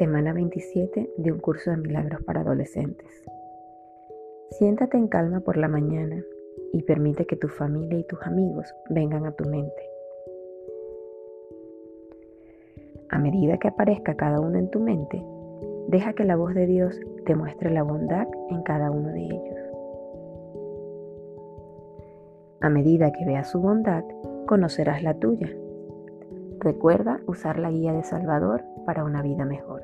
Semana 27 de un curso de milagros para adolescentes. Siéntate en calma por la mañana y permite que tu familia y tus amigos vengan a tu mente. A medida que aparezca cada uno en tu mente, deja que la voz de Dios te muestre la bondad en cada uno de ellos. A medida que veas su bondad, conocerás la tuya. Recuerda usar la guía de Salvador para una vida mejor.